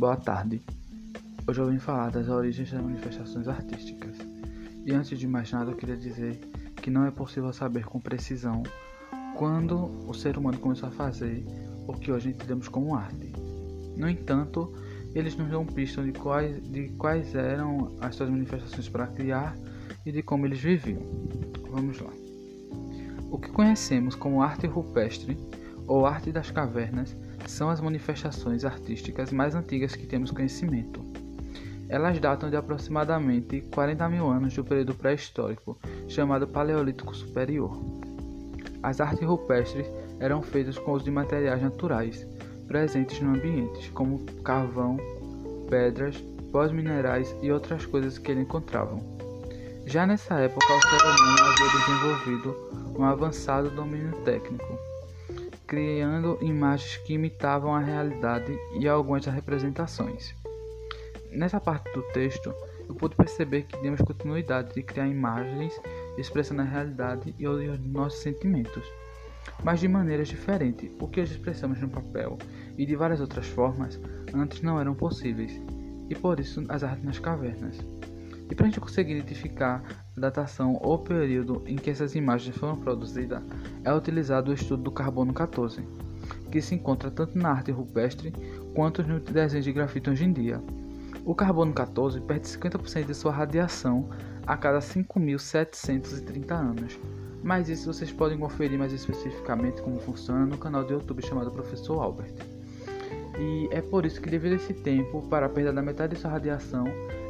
Boa tarde. Hoje eu vim falar das origens das manifestações artísticas. E antes de mais nada, eu queria dizer que não é possível saber com precisão quando o ser humano começou a fazer o que hoje entendemos como arte. No entanto, eles nos dão pistas de quais, de quais eram as suas manifestações para criar e de como eles viviam. Vamos lá. O que conhecemos como arte rupestre ou arte das cavernas são as manifestações artísticas mais antigas que temos conhecimento. Elas datam de aproximadamente 40 mil anos do período pré-histórico, chamado Paleolítico Superior. As artes rupestres eram feitas com uso de materiais naturais, presentes no ambiente, como carvão, pedras, pós minerais e outras coisas que ele encontravam. Já nessa época, o ser humano havia desenvolvido um avançado domínio técnico criando imagens que imitavam a realidade e algumas representações. Nessa parte do texto, eu pude perceber que demos continuidade de criar imagens expressando a realidade e os nossos sentimentos, mas de maneiras diferentes. O que hoje expressamos no papel e de várias outras formas antes não eram possíveis, e por isso as artes nas cavernas. E para a gente conseguir identificar a datação ou período em que essas imagens foram produzidas, é utilizado o estudo do carbono 14, que se encontra tanto na arte rupestre quanto nos desenhos de grafite hoje em dia. O carbono 14 perde 50% de sua radiação a cada 5.730 anos. Mas isso vocês podem conferir mais especificamente como funciona no canal do YouTube chamado Professor Albert. E é por isso que devido a esse tempo, para a perda da metade de sua radiação,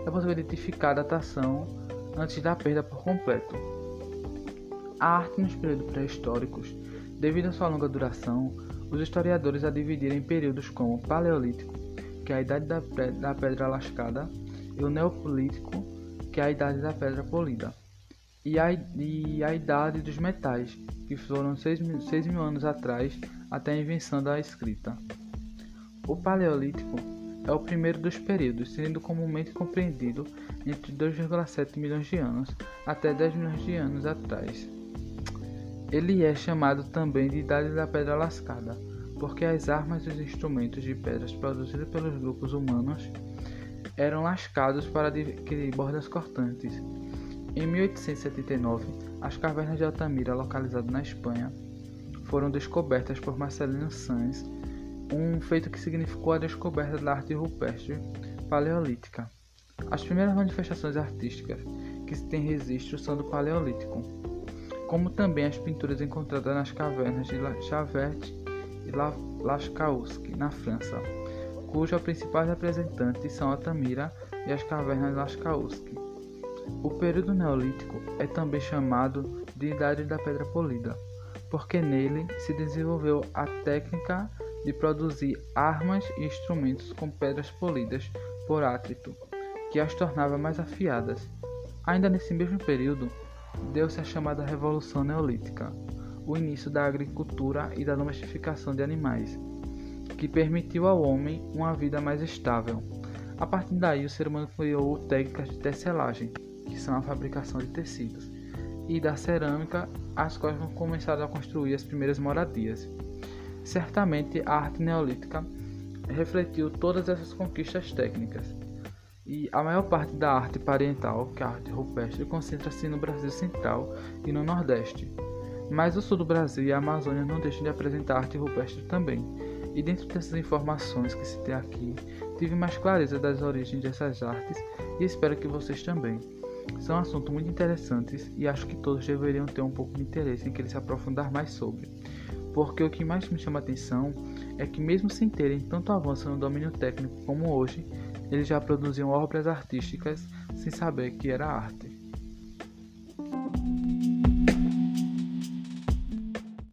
é possível identificar a datação antes da perda por completo. A arte nos períodos pré-históricos, devido à sua longa duração, os historiadores a dividiram em períodos como Paleolítico, que é a idade da, da pedra lascada, e o Neolítico, que é a idade da pedra polida, e a, e a idade dos metais, que foram 6 mil, 6 mil anos atrás até a invenção da escrita. O Paleolítico é o primeiro dos períodos, sendo comumente compreendido entre 2,7 milhões de anos até 10 milhões de anos atrás. Ele é chamado também de Idade da Pedra Lascada, porque as armas e os instrumentos de pedras produzidos pelos grupos humanos eram lascados para adquirir bordas cortantes. Em 1879, as cavernas de Altamira, localizadas na Espanha, foram descobertas por Marcelino Sanz um feito que significou a descoberta da arte rupestre paleolítica. As primeiras manifestações artísticas que se tem registro são do Paleolítico, como também as pinturas encontradas nas cavernas de Chavert e Lascaux, na França, cujos principais representantes são Altamira e as cavernas Lascaux. O período neolítico é também chamado de Idade da Pedra Polida, porque nele se desenvolveu a técnica de produzir armas e instrumentos com pedras polidas por átrito, que as tornava mais afiadas. Ainda nesse mesmo período, deu-se a chamada Revolução Neolítica, o início da agricultura e da domesticação de animais, que permitiu ao homem uma vida mais estável. A partir daí, o ser humano criou técnicas de tecelagem, que são a fabricação de tecidos, e da cerâmica, as quais começaram a construir as primeiras moradias. Certamente a arte neolítica refletiu todas essas conquistas técnicas. E a maior parte da arte parietal, que é a arte rupestre, concentra-se no Brasil Central e no Nordeste. Mas o sul do Brasil e a Amazônia não deixam de apresentar arte rupestre também. E dentro dessas informações que se tem aqui, tive mais clareza das origens dessas artes e espero que vocês também. São assuntos muito interessantes e acho que todos deveriam ter um pouco de interesse em querer se aprofundar mais sobre porque o que mais me chama a atenção é que, mesmo sem terem tanto avanço no domínio técnico como hoje, eles já produziam obras artísticas sem saber que era arte.